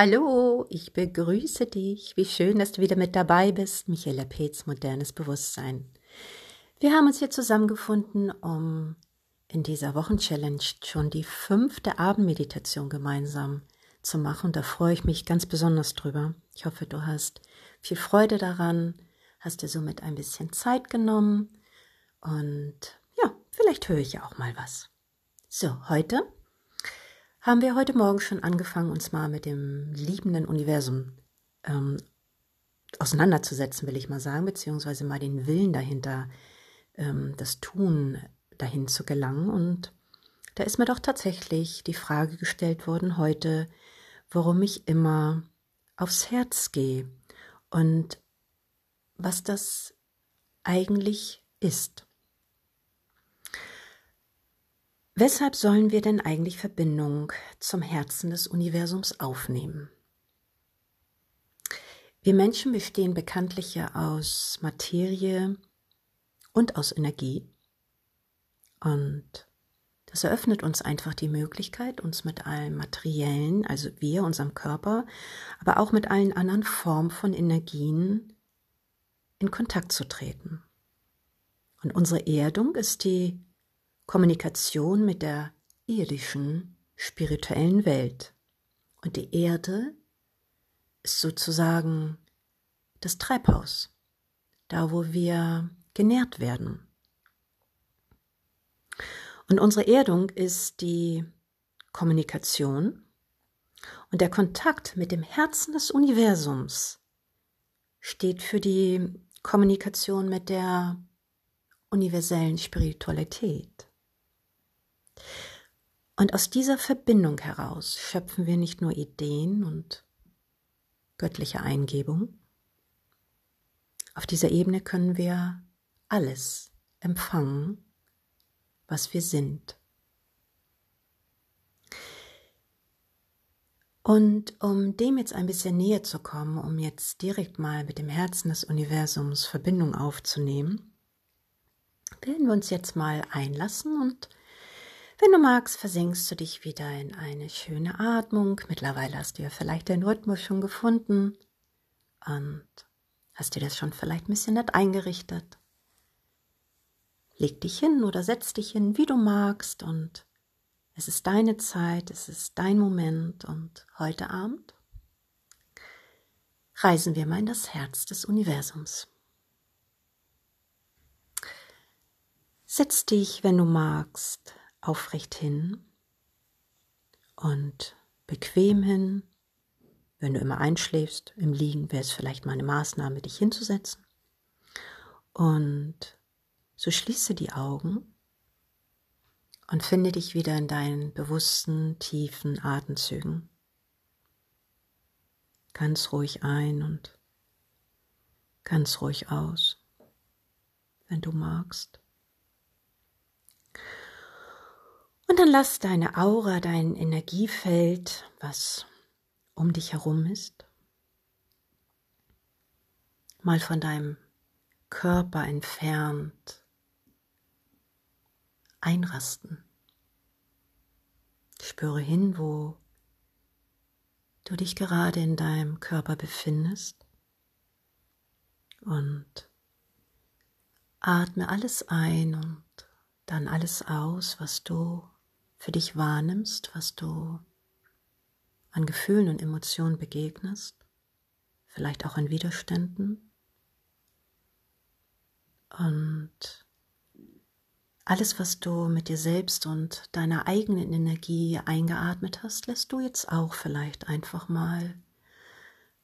Hallo, ich begrüße dich. Wie schön, dass du wieder mit dabei bist. Michaela Peetz, modernes Bewusstsein. Wir haben uns hier zusammengefunden, um in dieser Wochenchallenge schon die fünfte Abendmeditation gemeinsam zu machen. Da freue ich mich ganz besonders drüber. Ich hoffe, du hast viel Freude daran, hast dir somit ein bisschen Zeit genommen und ja, vielleicht höre ich ja auch mal was. So, heute haben wir heute Morgen schon angefangen, uns mal mit dem liebenden Universum ähm, auseinanderzusetzen, will ich mal sagen, beziehungsweise mal den Willen dahinter, ähm, das Tun dahin zu gelangen. Und da ist mir doch tatsächlich die Frage gestellt worden heute, warum ich immer aufs Herz gehe und was das eigentlich ist. Weshalb sollen wir denn eigentlich Verbindung zum Herzen des Universums aufnehmen? Wir Menschen bestehen bekanntlich ja aus Materie und aus Energie. Und das eröffnet uns einfach die Möglichkeit, uns mit allem Materiellen, also wir, unserem Körper, aber auch mit allen anderen Formen von Energien in Kontakt zu treten. Und unsere Erdung ist die Kommunikation mit der irdischen, spirituellen Welt. Und die Erde ist sozusagen das Treibhaus, da wo wir genährt werden. Und unsere Erdung ist die Kommunikation und der Kontakt mit dem Herzen des Universums steht für die Kommunikation mit der universellen Spiritualität. Und aus dieser Verbindung heraus schöpfen wir nicht nur Ideen und göttliche Eingebung. Auf dieser Ebene können wir alles empfangen, was wir sind. Und um dem jetzt ein bisschen näher zu kommen, um jetzt direkt mal mit dem Herzen des Universums Verbindung aufzunehmen, werden wir uns jetzt mal einlassen und wenn du magst, versinkst du dich wieder in eine schöne Atmung. Mittlerweile hast du ja vielleicht den Rhythmus schon gefunden und hast dir das schon vielleicht ein bisschen nett eingerichtet. Leg dich hin oder setz dich hin, wie du magst und es ist deine Zeit, es ist dein Moment und heute Abend reisen wir mal in das Herz des Universums. Setz dich, wenn du magst, aufrecht hin und bequem hin. Wenn du immer einschläfst im Liegen, wäre es vielleicht mal eine Maßnahme, dich hinzusetzen. Und so schließe die Augen und finde dich wieder in deinen bewussten, tiefen Atemzügen. Ganz ruhig ein und ganz ruhig aus, wenn du magst. Und dann lass deine Aura, dein Energiefeld, was um dich herum ist, mal von deinem Körper entfernt einrasten. Spüre hin, wo du dich gerade in deinem Körper befindest und atme alles ein und dann alles aus, was du für dich wahrnimmst, was du an Gefühlen und Emotionen begegnest, vielleicht auch an Widerständen. Und alles, was du mit dir selbst und deiner eigenen Energie eingeatmet hast, lässt du jetzt auch vielleicht einfach mal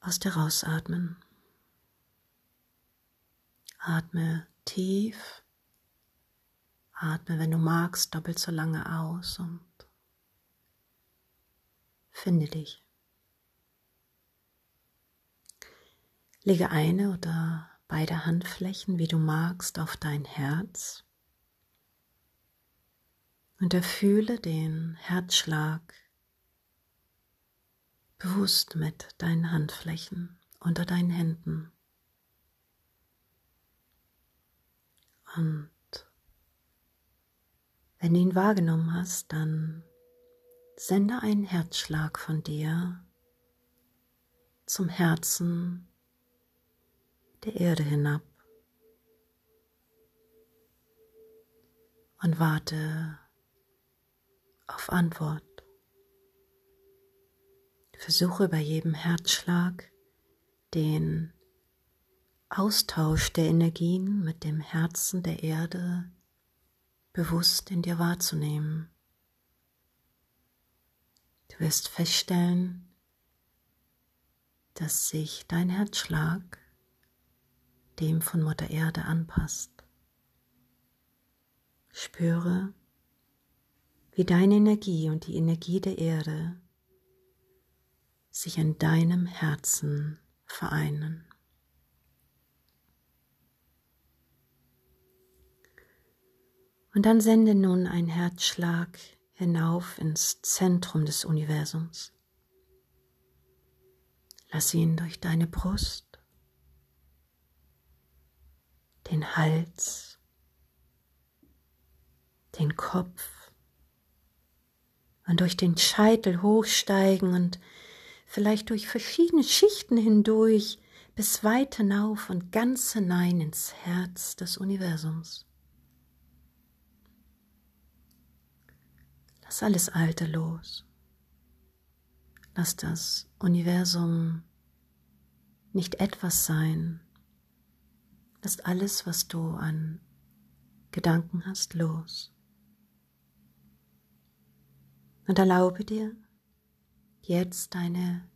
aus dir rausatmen. Atme tief Atme, wenn du magst, doppelt so lange aus und finde dich. Lege eine oder beide Handflächen, wie du magst, auf dein Herz und erfühle den Herzschlag bewusst mit deinen Handflächen unter deinen Händen. Und wenn du ihn wahrgenommen hast, dann sende einen Herzschlag von dir zum Herzen der Erde hinab und warte auf Antwort. Versuche bei jedem Herzschlag den Austausch der Energien mit dem Herzen der Erde bewusst in dir wahrzunehmen. Du wirst feststellen, dass sich dein Herzschlag dem von Mutter Erde anpasst. Spüre, wie deine Energie und die Energie der Erde sich in deinem Herzen vereinen. Und dann sende nun einen Herzschlag hinauf ins Zentrum des Universums. Lass ihn durch deine Brust, den Hals, den Kopf und durch den Scheitel hochsteigen und vielleicht durch verschiedene Schichten hindurch bis weit hinauf und ganz hinein ins Herz des Universums. Lass alles Alte los. Lass das Universum nicht etwas sein. Lass alles, was du an Gedanken hast, los. Und erlaube dir jetzt deine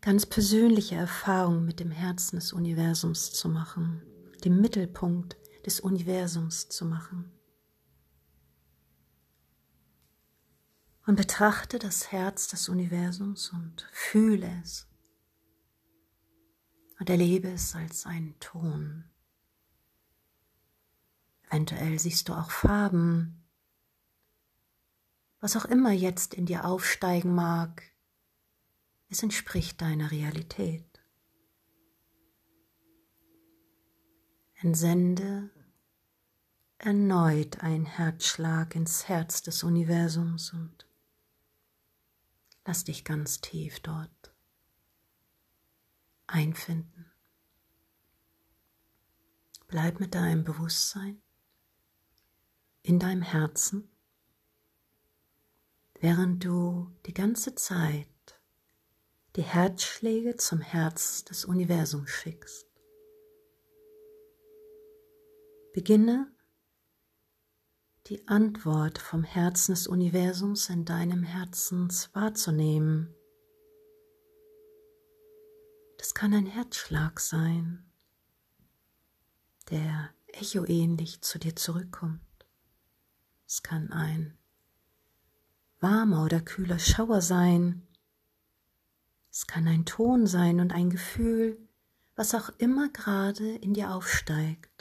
ganz persönliche Erfahrung mit dem Herzen des Universums zu machen, dem Mittelpunkt des Universums zu machen. Und betrachte das Herz des Universums und fühle es und erlebe es als einen Ton. Eventuell siehst du auch Farben, was auch immer jetzt in dir aufsteigen mag, es entspricht deiner Realität. Entsende erneut ein Herzschlag ins Herz des Universums und Lass dich ganz tief dort einfinden. Bleib mit deinem Bewusstsein in deinem Herzen, während du die ganze Zeit die Herzschläge zum Herz des Universums schickst. Beginne die Antwort vom Herzen des Universums in deinem Herzen wahrzunehmen. Das kann ein Herzschlag sein, der echoähnlich zu dir zurückkommt. Es kann ein warmer oder kühler Schauer sein. Es kann ein Ton sein und ein Gefühl, was auch immer gerade in dir aufsteigt.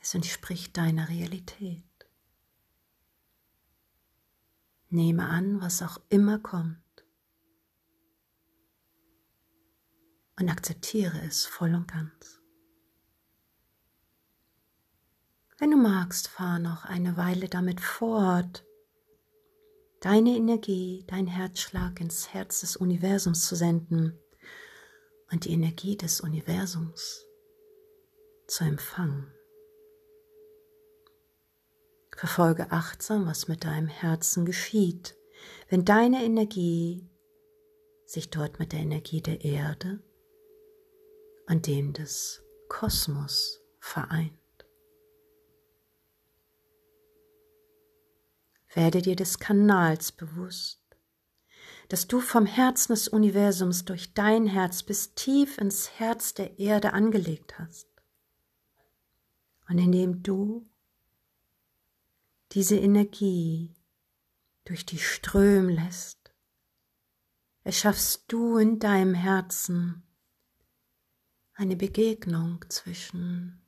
Es entspricht deiner Realität. Nehme an, was auch immer kommt. Und akzeptiere es voll und ganz. Wenn du magst, fahr noch eine Weile damit fort, deine Energie, dein Herzschlag ins Herz des Universums zu senden und die Energie des Universums zu empfangen. Verfolge achtsam, was mit deinem Herzen geschieht, wenn deine Energie sich dort mit der Energie der Erde und dem des Kosmos vereint. Werde dir des Kanals bewusst, dass du vom Herzen des Universums durch dein Herz bis tief ins Herz der Erde angelegt hast. Und indem du diese Energie durch die strömen lässt, erschaffst du in deinem Herzen eine Begegnung zwischen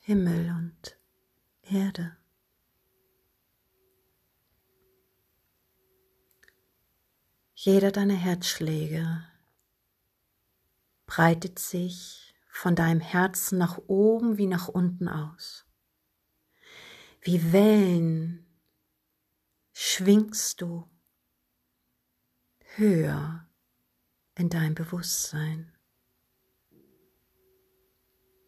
Himmel und Erde. Jeder deiner Herzschläge breitet sich von deinem Herzen nach oben wie nach unten aus. Wie Wellen schwingst du höher in dein Bewusstsein.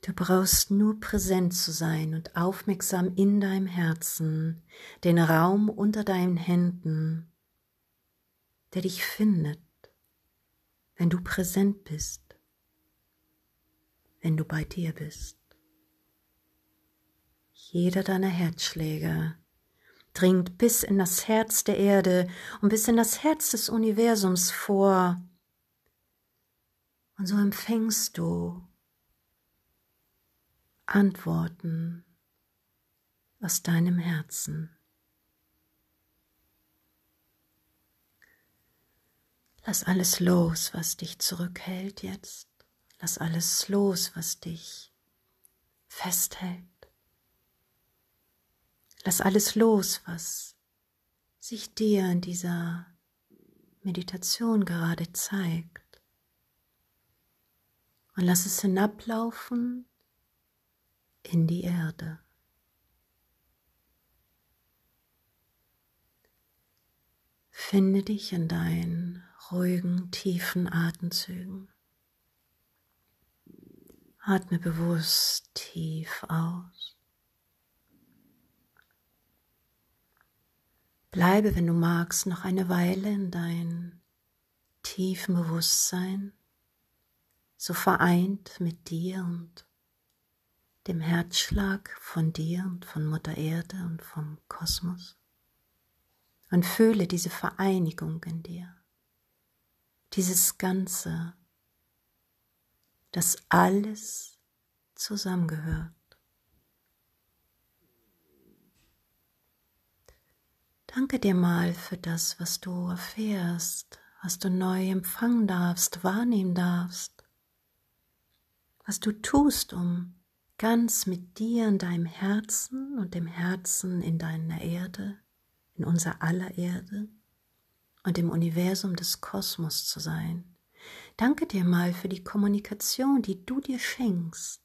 Du brauchst nur präsent zu sein und aufmerksam in deinem Herzen, den Raum unter deinen Händen, der dich findet, wenn du präsent bist, wenn du bei dir bist. Jeder deiner Herzschläge dringt bis in das Herz der Erde und bis in das Herz des Universums vor. Und so empfängst du Antworten aus deinem Herzen. Lass alles los, was dich zurückhält jetzt. Lass alles los, was dich festhält. Lass alles los, was sich dir in dieser Meditation gerade zeigt. Und lass es hinablaufen in die Erde. Finde dich in deinen ruhigen, tiefen Atemzügen. Atme bewusst tief aus. Bleibe, wenn du magst, noch eine Weile in dein tiefen Bewusstsein, so vereint mit dir und dem Herzschlag von dir und von Mutter Erde und vom Kosmos und fühle diese Vereinigung in dir, dieses Ganze, das alles zusammengehört. Danke dir mal für das, was du erfährst, was du neu empfangen darfst, wahrnehmen darfst, was du tust, um ganz mit dir in deinem Herzen und dem Herzen in deiner Erde, in unser aller Erde und im Universum des Kosmos zu sein. Danke dir mal für die Kommunikation, die du dir schenkst.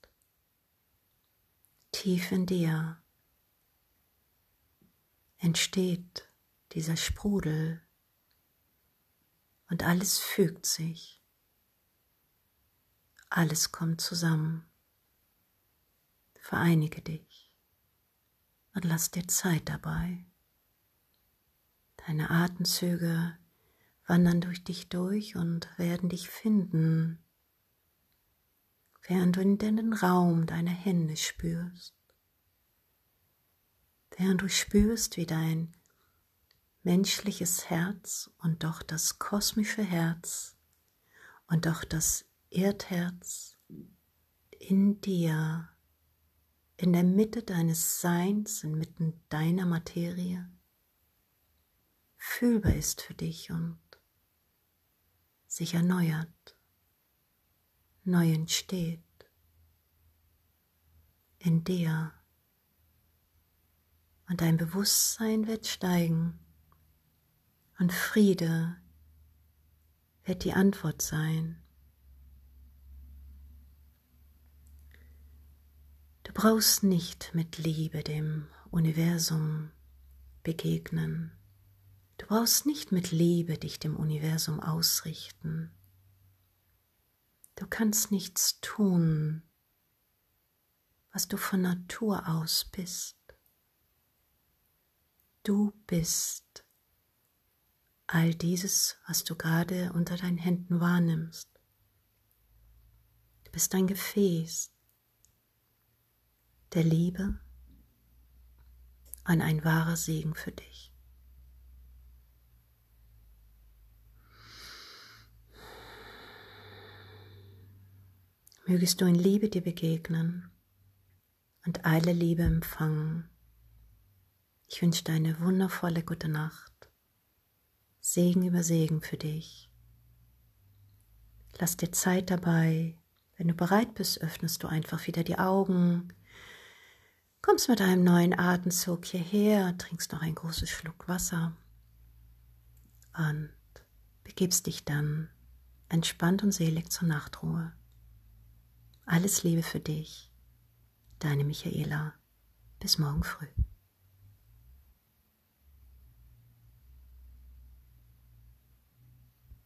Tief in dir entsteht dieser Sprudel und alles fügt sich. Alles kommt zusammen. Vereinige dich und lass dir Zeit dabei. Deine Atemzüge wandern durch dich durch und werden dich finden, während du in den Raum deiner Hände spürst, während du spürst, wie dein menschliches Herz und doch das kosmische Herz und doch das Erdherz in dir in der Mitte deines Seins, inmitten deiner Materie, fühlbar ist für dich und sich erneuert, neu entsteht in dir. Und dein Bewusstsein wird steigen und Friede wird die Antwort sein Du brauchst nicht mit Liebe dem Universum begegnen. Du brauchst nicht mit Liebe dich dem Universum ausrichten. Du kannst nichts tun, was du von Natur aus bist. Du bist all dieses, was du gerade unter deinen Händen wahrnimmst. Du bist ein Gefäß, der Liebe an ein wahrer Segen für dich. Mögest du in Liebe dir begegnen und alle Liebe empfangen. Ich wünsche dir eine wundervolle gute Nacht. Segen über Segen für dich. Lass dir Zeit dabei. Wenn du bereit bist, öffnest du einfach wieder die Augen kommst mit einem neuen Atemzug hierher, trinkst noch einen großen Schluck Wasser und begibst dich dann entspannt und selig zur Nachtruhe. Alles Liebe für dich, deine Michaela. Bis morgen früh.